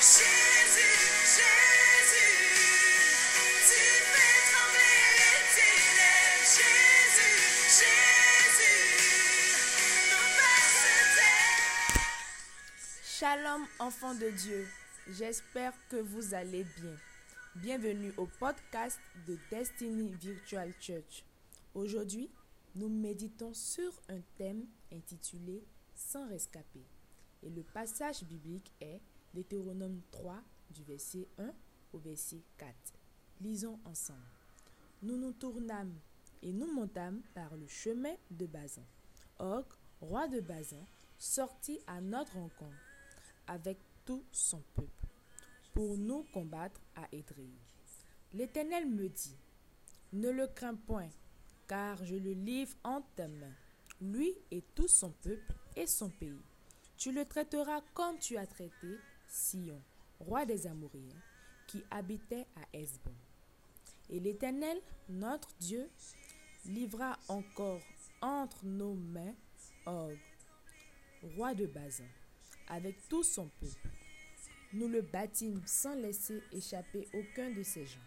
Shalom enfants de Dieu, j'espère que vous allez bien. Bienvenue au podcast de Destiny Virtual Church. Aujourd'hui, nous méditons sur un thème intitulé Sans rescapé. Et le passage biblique est Deutéronome 3 du verset 1 au verset 4. Lisons ensemble. Nous nous tournâmes et nous montâmes par le chemin de Bazan. Og, roi de Bazan, sortit à notre rencontre avec tout son peuple pour nous combattre à Édréi. L'Éternel me dit, ne le crains point, car je le livre en ta main, lui et tout son peuple et son pays. Tu le traiteras comme tu as traité Sion, roi des Amoréens, qui habitait à Hesbon. Et l'Éternel, notre Dieu, livra encore entre nos mains Og, roi de Bazan, avec tout son peuple. Nous le battîmes sans laisser échapper aucun de ses gens.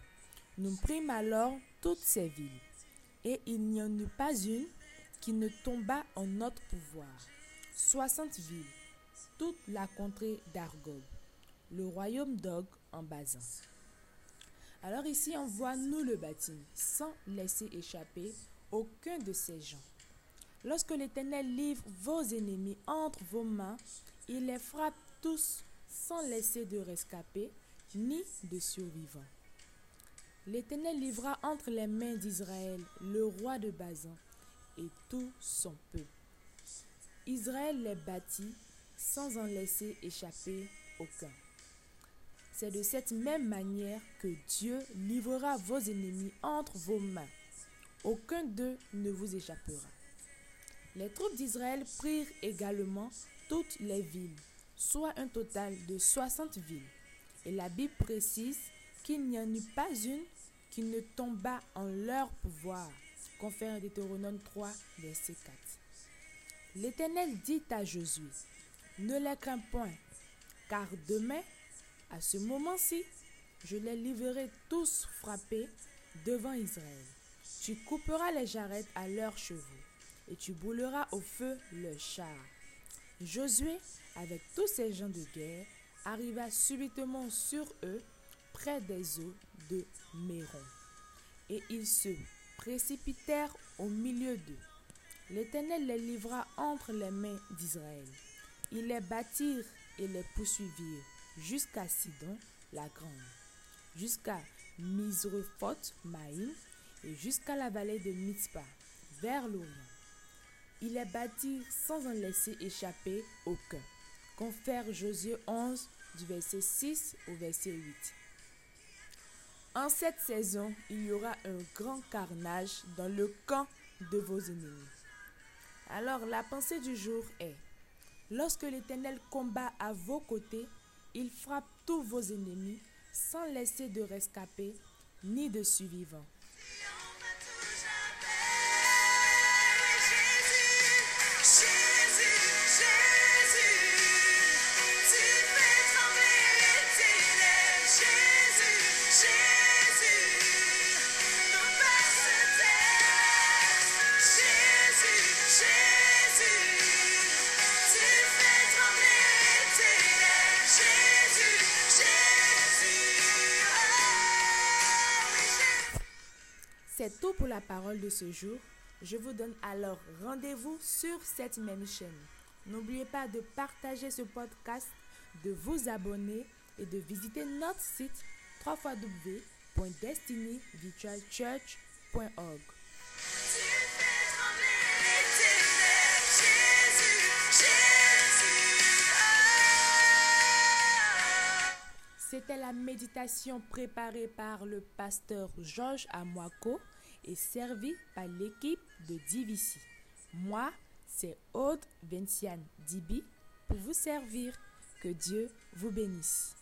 Nous prîmes alors toutes ses villes, et il n'y en eut pas une qui ne tombât en notre pouvoir. Soixante villes, la contrée d'Argob, le royaume d'Og en Bazan. Alors ici, on voit nous le bâtiment, sans laisser échapper aucun de ces gens. Lorsque l'Éternel livre vos ennemis entre vos mains, il les frappe tous sans laisser de rescapés ni de survivants. L'Éternel livra entre les mains d'Israël le roi de Bazan et tout son peuple. Israël les bâtit sans en laisser échapper aucun. C'est de cette même manière que Dieu livrera vos ennemis entre vos mains. Aucun d'eux ne vous échappera. Les troupes d'Israël prirent également toutes les villes, soit un total de 60 villes. Et la Bible précise qu'il n'y en eut pas une qui ne tomba en leur pouvoir. Confère Deutéronome 3, verset 4. L'Éternel dit à Josué, ne les crains point, car demain, à ce moment-ci, je les livrerai tous frappés devant Israël. Tu couperas les jarrettes à leurs chevaux, et tu brûleras au feu leurs chars. Josué, avec tous ses gens de guerre, arriva subitement sur eux, près des eaux de Méron. Et ils se précipitèrent au milieu d'eux. L'Éternel les livra entre les mains d'Israël. Ils les battirent et les poursuivirent jusqu'à Sidon la grande, jusqu'à Misrephoth Maïm et jusqu'à la vallée de Mitzpah, vers l'Orient. Ils les battirent sans en laisser échapper aucun. Confère Josué 11 du verset 6 au verset 8. En cette saison, il y aura un grand carnage dans le camp de vos ennemis. Alors la pensée du jour est, lorsque l'Éternel combat à vos côtés, il frappe tous vos ennemis sans laisser de rescapés ni de survivants. C'est tout pour la parole de ce jour. Je vous donne alors rendez-vous sur cette même chaîne. N'oubliez pas de partager ce podcast, de vous abonner et de visiter notre site www.destinyvirtualchurch.org. C'était la méditation préparée par le pasteur Georges Amwako et servie par l'équipe de DVC. Moi, c'est Aude Vinciane Dibi pour vous servir. Que Dieu vous bénisse.